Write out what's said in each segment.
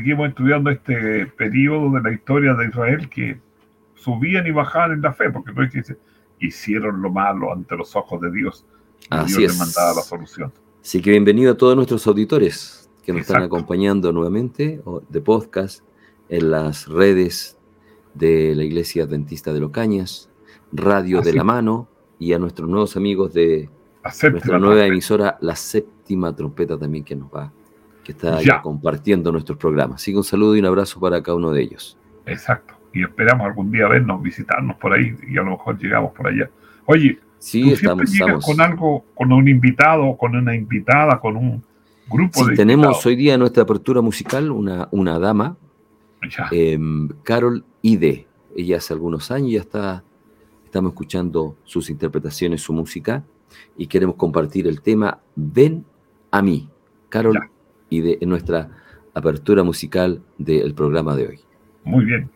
Seguimos estudiando este periodo de la historia de Israel que subían y bajaban en la fe, porque no es que hicieron lo malo ante los ojos de Dios. Así Dios es. les mandaba la solución. Así que bienvenido a todos nuestros auditores que nos están acompañando nuevamente de podcast en las redes de la Iglesia Adventista de Locañas, Radio Así. de la Mano y a nuestros nuevos amigos de nuestra nueva trompeta. emisora, La Séptima Trompeta también que nos va, que está Ya. compartiendo nuestros programas. Así que un saludo y un abrazo para cada uno de ellos. Exacto. Y esperamos algún día vernos, visitarnos por ahí y a lo mejor llegamos por allá. Oye, Sí, tú estamos, siempre llegas estamos. con algo, con un invitado, con una invitada, con un grupo Sí, de tenemos invitados. hoy día en nuestra apertura musical una, una dama, em, Carol Ide. Ella hace algunos años ya está, estamos escuchando sus interpretaciones, su música, y queremos compartir el tema Ven a mí. Carol Ya. Ide en nuestra apertura musical del programa de hoy. Muy bien.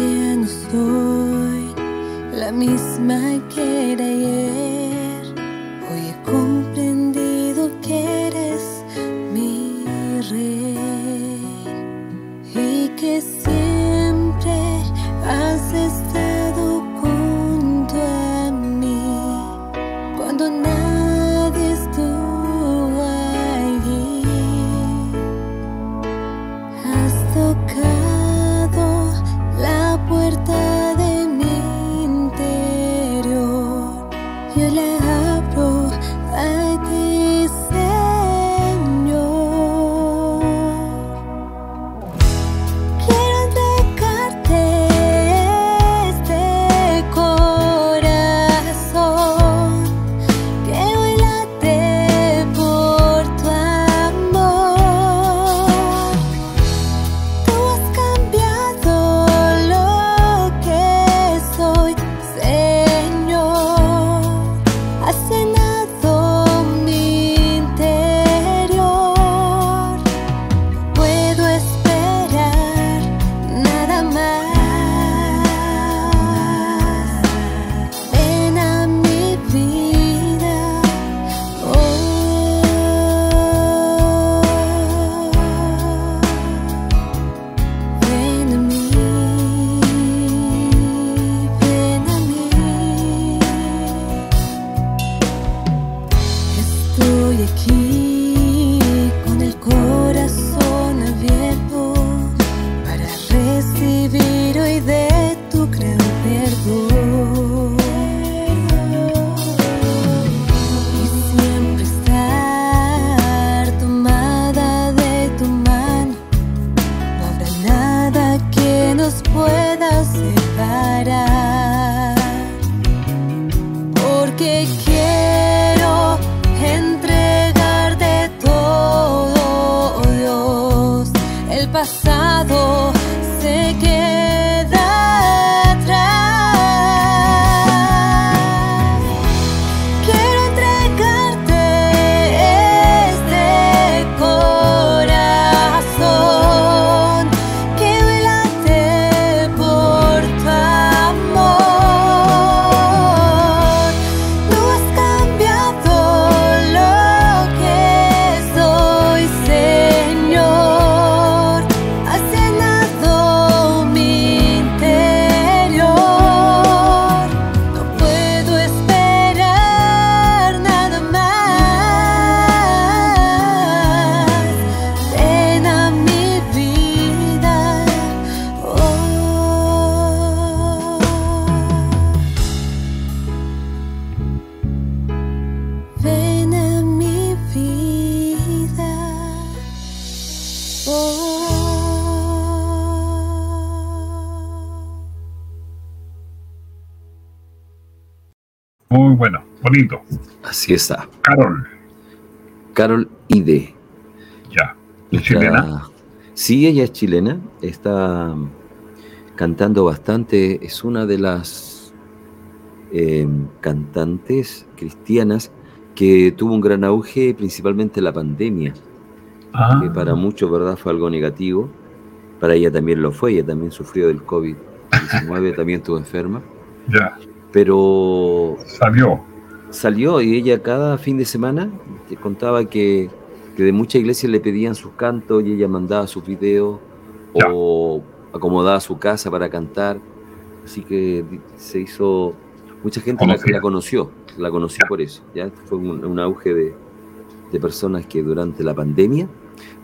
Ya no soy la misma que era pasado se queda bueno, bonito. Así está. Carol, Carol Ide. ya. ¿Es chilena? Sí, ella es chilena, está cantando bastante, es una de las eh, cantantes cristianas que tuvo un gran auge principalmente en la pandemia, Ah, que para muchos verdad fue algo negativo, para ella también lo fue, ella también sufrió del COVID-19, también estuvo enferma, ya. Pero Salió. salió y ella cada fin de semana te contaba que, que de muchas iglesias le pedían sus cantos y ella mandaba sus videos Ya. o acomodaba su casa para cantar. Así que se hizo, mucha gente la, la conoció, la conoció por eso. Ya fue un, un auge de, de personas que durante la pandemia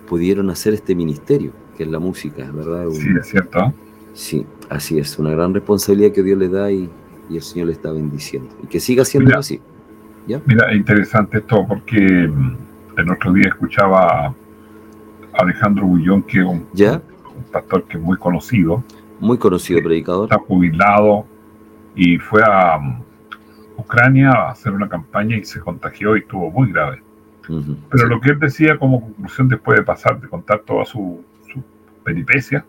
pudieron hacer este ministerio, que es la música, ¿verdad? Un- Sí, es cierto. sí, así es, una gran responsabilidad que Dios le da y, y el Señor le está bendiciendo. Y que siga siendo Mira. así. ¿Ya? Mira, es interesante esto porque mm, el otro día escuchaba a Alejandro Bullón, que es un, ¿Ya? un pastor que es muy conocido, Muy conocido predicador. está jubilado y fue a mm, Ucrania a hacer una campaña y se contagió y estuvo muy grave. Pero sí. lo que él decía como conclusión después de pasar, de contar toda su, su peripecia,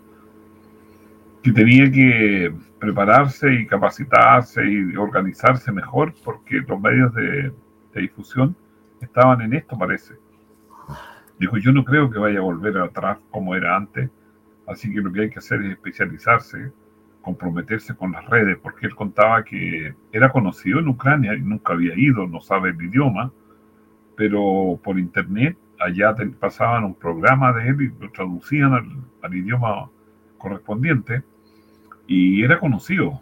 que tenía que prepararse y capacitarse y organizarse mejor porque los medios de, difusión estaban en esto, parece. Dijo, yo no creo que vaya a volver atrás como era antes, así que lo que hay que hacer es especializarse, comprometerse con las redes, porque él contaba que era conocido en Ucrania y nunca había ido, no sabe el idioma, pero por internet allá pasaban un programa de él y lo traducían al idioma correspondiente y era conocido.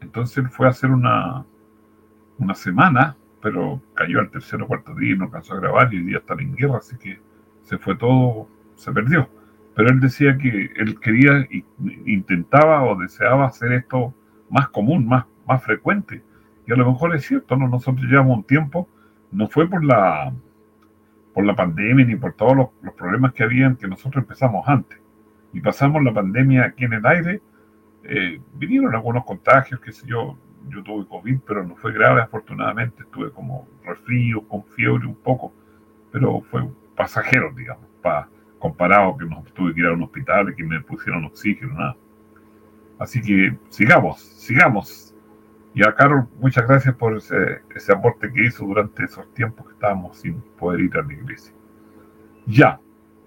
Entonces él fue a hacer una, una semana, pero cayó al tercer o cuarto día y no alcanzó a grabar y hoy día están en guerra, así que se fue todo, se perdió. Pero él decía que él quería, intentaba o deseaba hacer esto más común, más, más frecuente. Y a lo mejor es cierto, ¿no? nosotros llevamos un tiempo no fue por la por la pandemia ni por todos los, los problemas que habían que nosotros empezamos antes y pasamos la pandemia aquí en el aire eh, vinieron algunos contagios qué sé yo yo tuve covid pero no fue grave afortunadamente estuve como resfrío con fiebre un poco pero fue pasajero digamos pa- comparado que no tuve que ir a un hospital y que me pusieron oxígeno nada así que sigamos sigamos y a Carol, muchas gracias por ese, ese aporte que hizo durante esos tiempos que estábamos sin poder ir a la iglesia. Ya,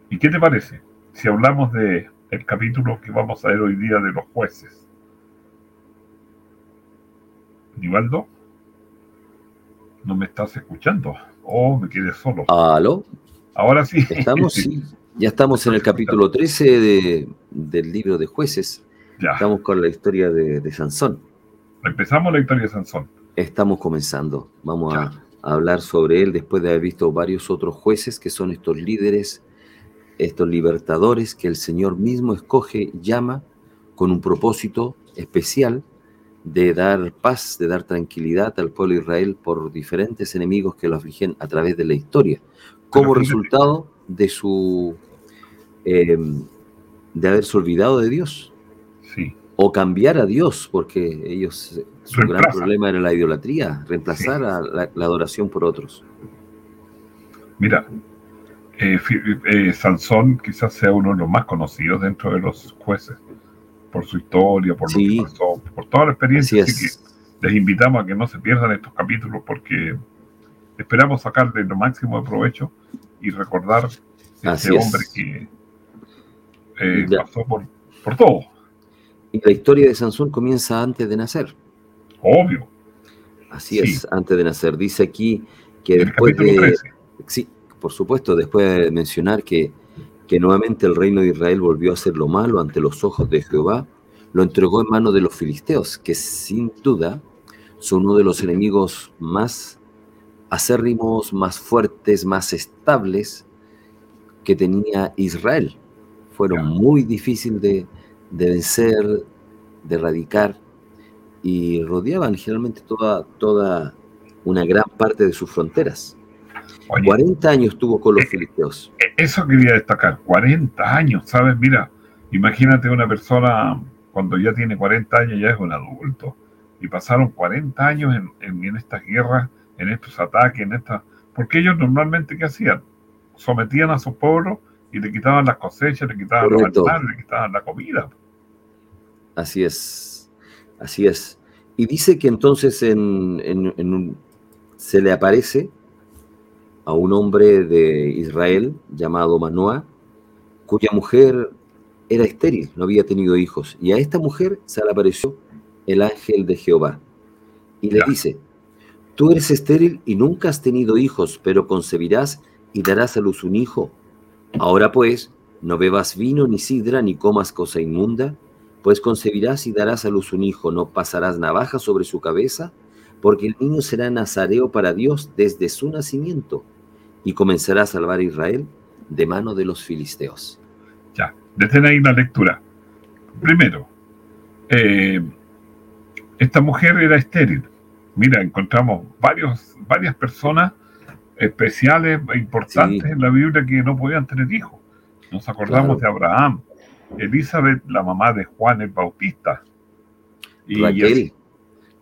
¿y qué te parece si hablamos de el capítulo que vamos a ver hoy día de los jueces? Nivaldo, ¿no me estás escuchando? Oh, me quedé solo. ¿Aló? Ahora sí. ¿Estamos? Sí. Ya estamos en el capítulo 13 de- del libro de jueces. ya, Estamos con la historia de, de Sansón. empezamos la historia de Sansón. Estamos comenzando. Vamos a, hablar sobre él después de haber visto varios otros jueces que son estos líderes, estos libertadores que el Señor mismo escoge, llama con un propósito especial de dar paz, de dar tranquilidad al pueblo de Israel por diferentes enemigos que lo afligen a través de la historia, como resultado de su eh, de haberse olvidado de Dios Sí, o cambiar a Dios, porque ellos su gran problema era la idolatría, reemplazar Sí. a la, la adoración por otros. Mira, eh, eh, Sansón quizás sea uno de los más conocidos dentro de los jueces, por su historia, por Sí. lo que pasó, por toda la experiencia. Así que les invitamos a que no se pierdan estos capítulos porque esperamos sacarle lo máximo de provecho y recordar este Así es. hombre que eh, pasó por, por todo, Y la historia de Sansón comienza antes de nacer. obvio. Así Sí. es, antes de nacer. Dice aquí que el después de, 13. Sí, por supuesto, después de mencionar que, que nuevamente el reino de Israel volvió a hacer lo malo ante los ojos de Jehová, lo entregó en manos de los filisteos, que sin duda son uno de los enemigos más acérrimos, más fuertes, más estables que tenía Israel. Fueron muy difíciles de, de vencer, de erradicar, y rodeaban generalmente toda, toda una gran parte de sus fronteras. Oye, 40 años tuvo con los filisteos. E- Eso quería destacar, 40 años, ¿sabes? Mira, imagínate una persona cuando ya tiene 40 años, ya es un adulto. y pasaron 40 años en, en, en estas guerras, en estos ataques, en estas... Porque ellos normalmente, ¿qué hacían? Sometían a su pueblo y le quitaban las cosechas, le quitaban los animales, le quitaban la comida. Así es, así es. Y dice que entonces en, en- en un- se le aparece a un hombre de Israel llamado Manoah, cuya mujer era estéril, no había tenido hijos. Y a esta mujer se le apareció el ángel de Jehová. Y le Ya. dice, tú eres estéril y nunca has tenido hijos, pero concebirás y darás a luz un hijo. Ahora pues, no bebas vino ni sidra ni comas cosa inmunda, pues concebirás y darás a luz un hijo, no pasarás navaja sobre su cabeza, porque el niño será nazareo para Dios desde su nacimiento, y comenzará a salvar a Israel de mano de los filisteos. Ya, desde ahí la lectura. Primero, eh, esta mujer era estéril. Mira, encontramos varios, varias personas especiales, e importantes Sí. en la Biblia que no podían tener hijos. Nos acordamos Claro. de Abraham, Elizabeth, la mamá de Juan el Bautista. Y Raquel,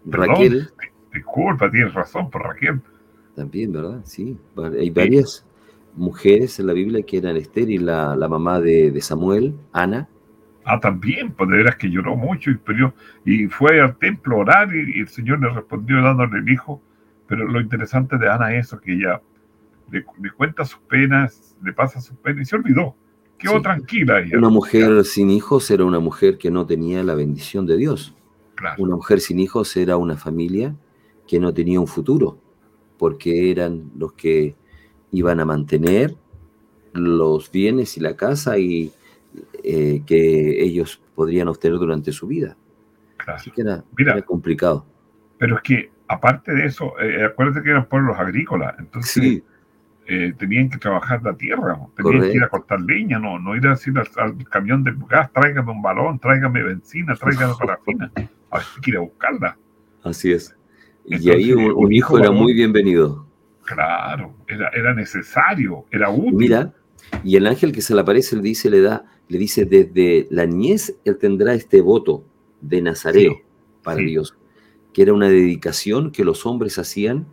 Perdón. Raquel disculpa, tienes razón por Raquel. También, ¿verdad? Sí, hay varias mujeres en la Biblia que eran estériles, la, la mamá de, de Samuel, Ana, Ah, también, pues de veras que lloró mucho y, pidió- y fue al templo a orar y, y el Señor le respondió dándole el hijo. Pero lo interesante de Ana es eso, que ella le, le cuenta sus penas, le pasa sus penas y se olvidó. Quedó Sí. tranquila ella. una mujer sin hijos era una mujer que no tenía la bendición de Dios. Claro, Una mujer sin hijos era una familia que no tenía un futuro, porque eran los que iban a mantener los bienes y la casa y eh, que ellos podrían obtener durante su vida. claro. Así que era, Mira. era complicado. Pero es que, aparte de eso, eh, acuérdate que eran pueblos agrícolas, entonces Sí, eh, tenían que trabajar la tierra, ¿no? tenían que ir a Correcto. cortar leña, no, no ir a decir al, al camión del gas, tráigame un balón, tráigame benzina, tráigame parafina. A ver, hay que ir a buscarla. así es. Y ahí un, un hijo era muy bienvenido. Claro, era, era necesario, era útil. Mira, y el ángel que se le aparece le dice, le da, le dice, desde la niñez él tendrá este voto de Nazareo Sí, para sí. Dios, que era una dedicación que los hombres hacían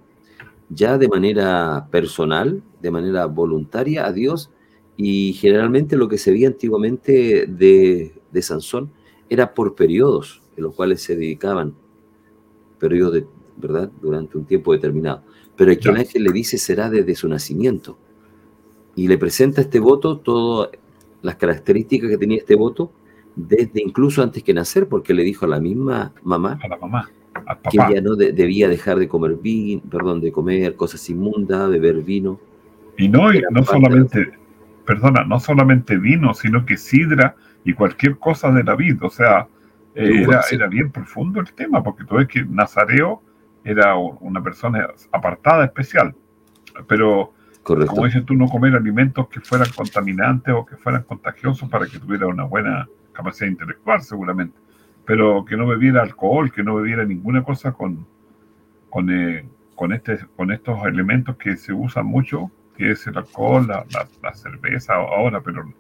ya de manera personal, de manera voluntaria a Dios, y generalmente lo que se veía antiguamente de, de Sansón era por periodos en los cuales se dedicaban, periodos de, ¿verdad?, durante un tiempo determinado. Pero el ángel le dice será desde su nacimiento y le presenta este voto todas las características que tenía este voto desde incluso antes que nacer, porque le dijo a la misma mamá A la mamá, al que papá. ella no de- debía dejar de comer vino, perdón, de comer cosas inmundas, beber vino. Y no, y no de- solamente, perdona, no solamente vino, sino que sidra y cualquier cosa de la vid. O sea, eh, era, era bien profundo el tema, porque tú ves que Nazareo era una persona apartada, especial. Pero, Correcto. como dices tú, no comer alimentos que fueran contaminantes o que fueran contagiosos para que tuviera una buena capacidad intelectual, seguramente. Pero que no bebiera alcohol, que no bebiera ninguna cosa con, con, eh, con, este, con estos elementos que se usan mucho, que es el alcohol, la, la- la cerveza ahora, pero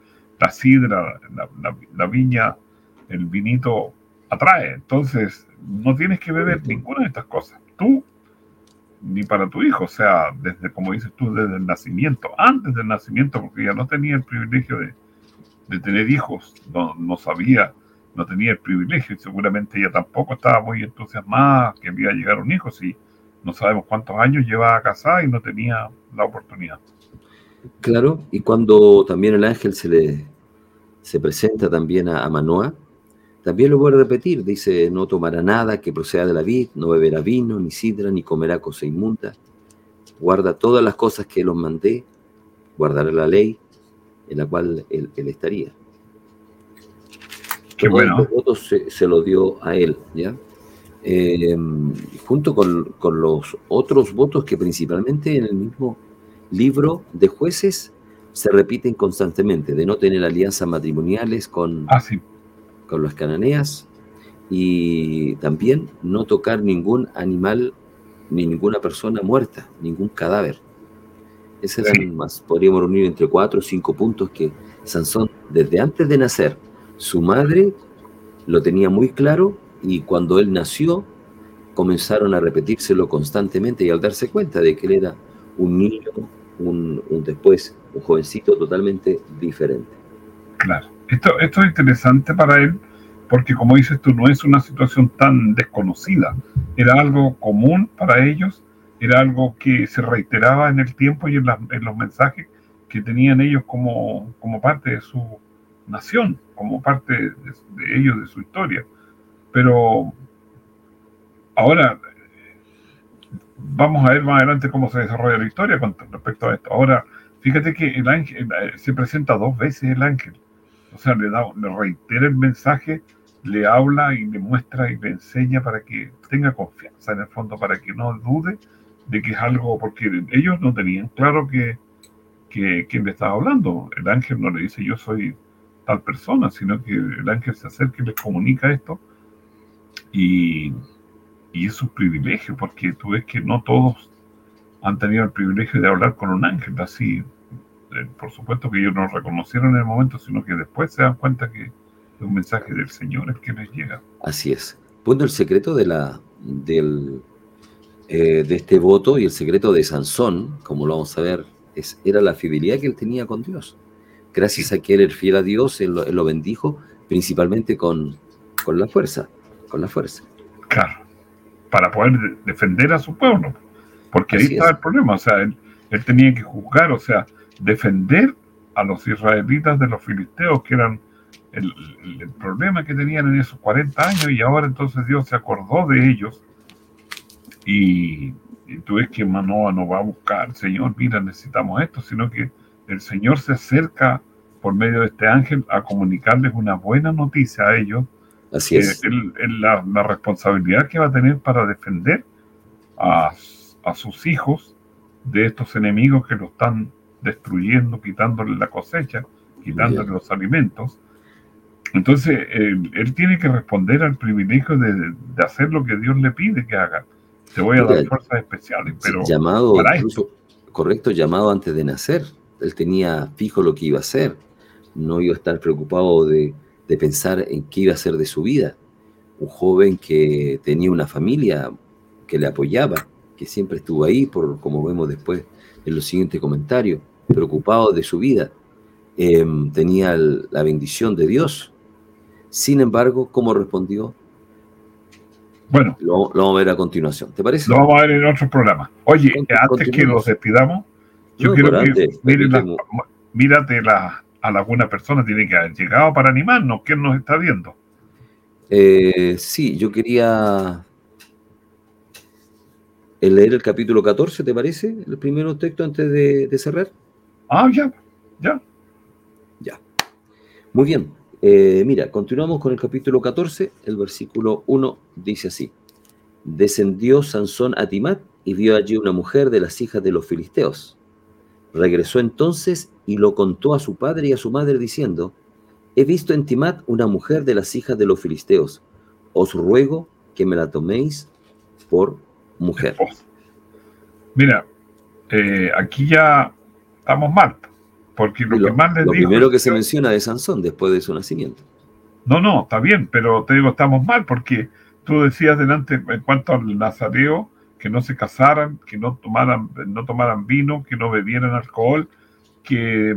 la sidra, la, la- viña, el vinito atrae. Entonces, no tienes que beber ninguna de estas cosas. Tú, ni para tu hijo, o sea, desde, como dices tú, desde el nacimiento, antes del nacimiento, porque ya no tenía el privilegio de, de tener hijos, no, no sabía, no tenía el privilegio y seguramente ella tampoco estaba muy entusiasmada que iba a llegar un hijo, si no sabemos cuántos años llevaba casada y no tenía la oportunidad. Claro, y cuando también el ángel se le se presenta también a, a Manoah, también lo vuelve a repetir, dice, no tomará nada que proceda de la vid, no beberá vino, ni sidra, ni comerá cosa inmunda, guarda todas las cosas que los mandé, guardará la ley en la cual él, él estaría. Qué bueno. los votos se, se lo dio a él, ¿ya? Eh, junto con, con los otros votos que principalmente en el mismo libro de jueces se repiten constantemente, de no tener alianzas matrimoniales con, Ah, sí, con las cananeas y también no tocar ningún animal ni ninguna persona muerta, ningún cadáver. Sí. son más, podríamos reunir entre cuatro o cinco puntos que Sansón, desde antes de nacer, su madre lo tenía muy claro y cuando él nació, comenzaron a repetírselo constantemente y al darse cuenta de que él era un niño, un, un después, un jovencito totalmente diferente. Claro. Esto, esto es interesante para él porque, como dices tú, no es una situación tan desconocida. Era algo común para ellos, era algo que se reiteraba en el tiempo y en, los mensajes que tenían ellos como, como parte de su nación, como parte de, de ellos, de su historia. Pero ahora vamos a ver más adelante cómo se desarrolla la historia con respecto a esto. Ahora, fíjate que el ángel eh, se presenta dos veces el ángel. O sea, le, da, le reitera el mensaje, le habla y le muestra y le enseña para que tenga confianza en el fondo, para que no dude de que es algo, porque ellos no tenían claro que, que quién le estaba hablando. El ángel no le dice yo soy tal persona, sino que el ángel se acerca y les comunica esto. Y, y es un privilegio, porque tú ves que no todos han tenido el privilegio de hablar con un ángel así. Eh, por supuesto que ellos no lo reconocieron en el momento, sino que después se dan cuenta que es un mensaje del Señor el que les llega. Así es. Bueno, el secreto de, la, del, eh, de este voto y el secreto de Sansón, como lo vamos a ver, es, era la fidelidad que él tenía con Dios. Gracias a que él era fiel a Dios, él lo, él lo bendijo principalmente con, con la fuerza, con la fuerza. Claro, para poder de- defender a su pueblo. Porque ahí estaba es. el problema, o sea, él, él tenía que juzgar, o sea, defender a los israelitas de los filisteos, que eran el, problema que tenían en esos 40 años, y ahora entonces Dios se acordó de ellos. Y, y tú ves que Manoa no va a buscar, Señor, mira, necesitamos esto, sino que el Señor se acerca por medio de este ángel a comunicarles una buena noticia a ellos Así es. la responsabilidad que va a tener para defender a, a sus hijos de estos enemigos que lo están destruyendo, quitándole la cosecha, quitándole Bien. los alimentos. Entonces, él, él tiene que responder al privilegio de, de hacer lo que Dios le pide que haga. Te voy a dar fuerzas especiales, pero llamado, para incluso, correcto, llamado antes de nacer. Él tenía fijo lo que iba a hacer. No iba a estar preocupado de, de pensar en qué iba a hacer de su vida. Un joven que tenía una familia que le apoyaba, que siempre estuvo ahí, por como vemos después en los siguientes comentarios, preocupado de su vida. Eh, tenía el- la bendición de Dios. Sin embargo, ¿cómo respondió? bueno, Lo, lo vamos a ver a continuación. ¿Te parece? lo vamos a ver en otro programa. Oye, antes que los despidamos, yo No, quiero que miren permíteme- mírate la, a alguna persona tiene que haber llegado para animarnos. ¿Quién nos está viendo? Eh, sí, yo quería eh, leer el capítulo 14, ¿te parece? El primer texto antes de, de cerrar. Ah, ya, ya. Ya. Muy bien. Eh, mira, continuamos con el capítulo 14. El versículo 1 dice así. Descendió Sansón a Timat y vio allí una mujer de las hijas de los filisteos. Regresó entonces y lo contó a su padre y a su madre diciendo, he visto en Timat una mujer de las hijas de los filisteos. Os ruego que me la toméis por mujer. Mira, eh, aquí ya estamos mal, porque lo, que más les lo dijo primero que se menciona de Sansón después de su nacimiento. No, no, está bien, pero te digo, estamos mal, porque tú decías delante en cuanto al nazareo, que no se casaran, que no tomaran, no tomaran vino, que no bebieran alcohol, que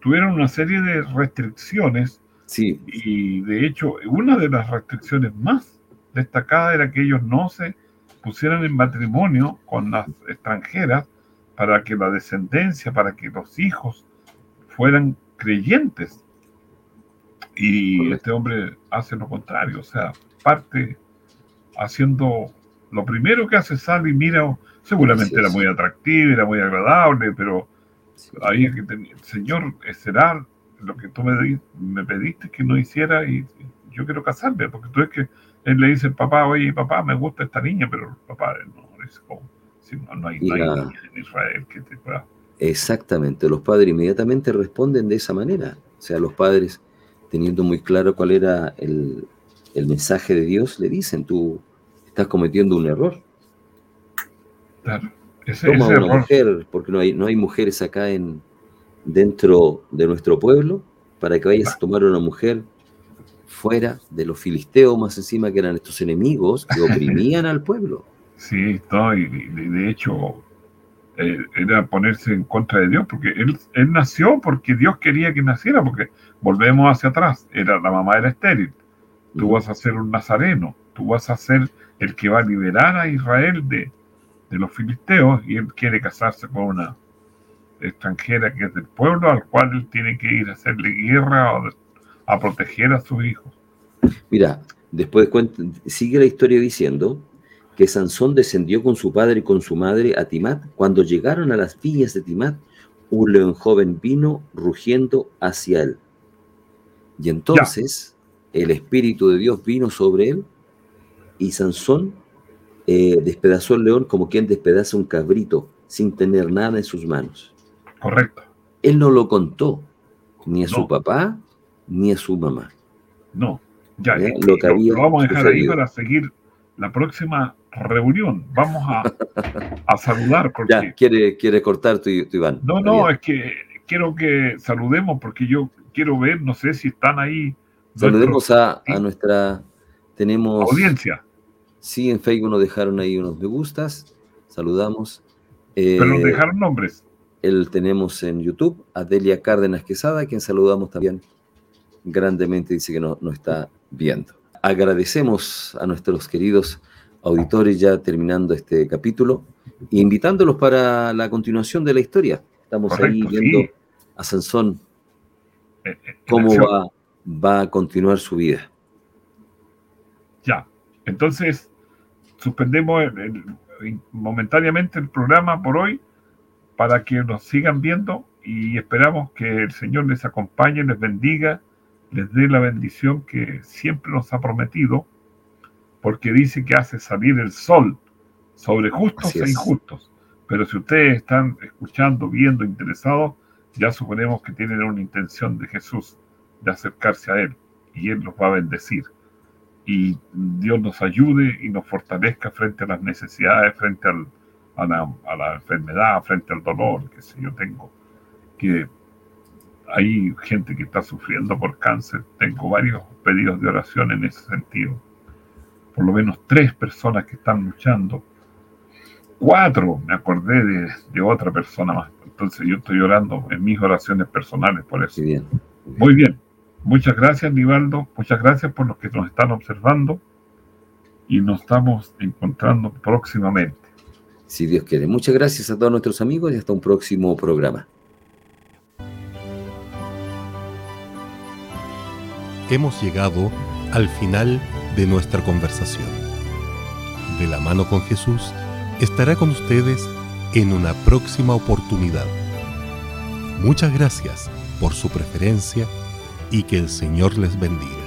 tuvieron una serie de restricciones Sí, Y de hecho, una de las restricciones más destacadas era que ellos no se pusieran en matrimonio con las extranjeras para que la descendencia, para que los hijos fueran creyentes. Y Correcto. este hombre hace lo contrario, o sea, parte haciendo lo primero que hace, sale y mira, seguramente Así era es. muy atractiva, era muy agradable, pero sí. es que ten- Señor, será lo que tú me, di- me pediste que no hiciera y yo quiero casarme, porque tú ves que él le dice papá, oye papá, me gusta esta niña, pero papá no, es como, no, no hay, Y no hay la- niña en Israel que te pueda. Exactamente, los padres inmediatamente responden de esa manera. O sea, los padres, teniendo muy claro cuál era el, el mensaje de Dios, le dicen, tú estás cometiendo un error. Claro. Ese, Toma ese una error, mujer, porque no hay, no hay mujeres acá en, dentro de nuestro pueblo, para que vayas a tomar una mujer fuera de los filisteos más encima que eran estos enemigos que oprimían al pueblo. Sí, no, y, y de, de hecho eh, era ponerse en contra de Dios, porque él, él nació porque Dios quería que naciera, porque volvemos hacia atrás, era la mamá era estéril, tú vas a ser un nazareno, tú vas a ser el que va a liberar a Israel de, de los filisteos, y él quiere casarse con una extranjera que es del pueblo al cual él tiene que ir a hacerle guerra o a proteger a sus hijos. Mira, después cuenta- sigue la historia diciendo que Sansón descendió con su padre y con su madre a Timat. Cuando llegaron a las villas de Timat, un león joven vino rugiendo hacia él. Y entonces el Espíritu de Dios vino sobre él y Sansón eh, despedazó el león como quien despedaza un cabrito sin tener nada en sus manos. Correcto. Él no lo contó ni a su papá ni a su mamá. No, ya, y- lo que había lo vamos a dejar ahí para seguir la próxima reunión. Vamos a, a saludar porque... Ya, quiere, quiere cortar tu, tu Iván. No, no, bien. es que quiero que saludemos porque yo quiero ver, no sé si están ahí Saludemos a, a nuestra. Tenemos. audiencia, Sí, en Facebook nos dejaron ahí unos me gustas. Saludamos. Eh, pero nos dejaron nombres. el, tenemos en YouTube a Delia Cárdenas Quesada, quien saludamos también grandemente, dice que no- nos está viendo. Agradecemos a nuestros queridos auditores ya terminando este capítulo e invitándolos para la continuación de la historia. Estamos ahí Correcto, viendo sí. a Sansón eh, eh, cómo va, va a continuar su vida. Ya, entonces suspendemos el- el- momentáneamente el programa por hoy para que nos sigan viendo y esperamos que el Señor les acompañe, les bendiga, les dé la bendición que siempre nos ha prometido, porque dice que hace salir el sol sobre justos Así e es. injustos. Pero si ustedes están escuchando, viendo, interesados, ya suponemos que tienen una intención de Jesús, de acercarse a Él, y Él los va a bendecir y Dios nos ayude y nos fortalezca frente a las necesidades, frente al- a, la, a la enfermedad, frente al dolor que sé yo tengo. Que hay gente que está sufriendo por cáncer. Tengo varios pedidos de oración en ese sentido. Por lo menos tres personas que están luchando. Cuatro, me acordé de, de otra persona más. Entonces yo estoy orando en mis oraciones personales por eso. Sí, bien. Muy bien. Muchas gracias, Nivaldo. Muchas gracias por los que nos están observando. Y nos estamos encontrando próximamente. Si Dios quiere. Muchas gracias a todos nuestros amigos y hasta un próximo programa. hemos llegado al final de nuestra conversación. De la mano con Jesús estará con ustedes en una próxima oportunidad. Muchas gracias por su preferencia y que el Señor les bendiga.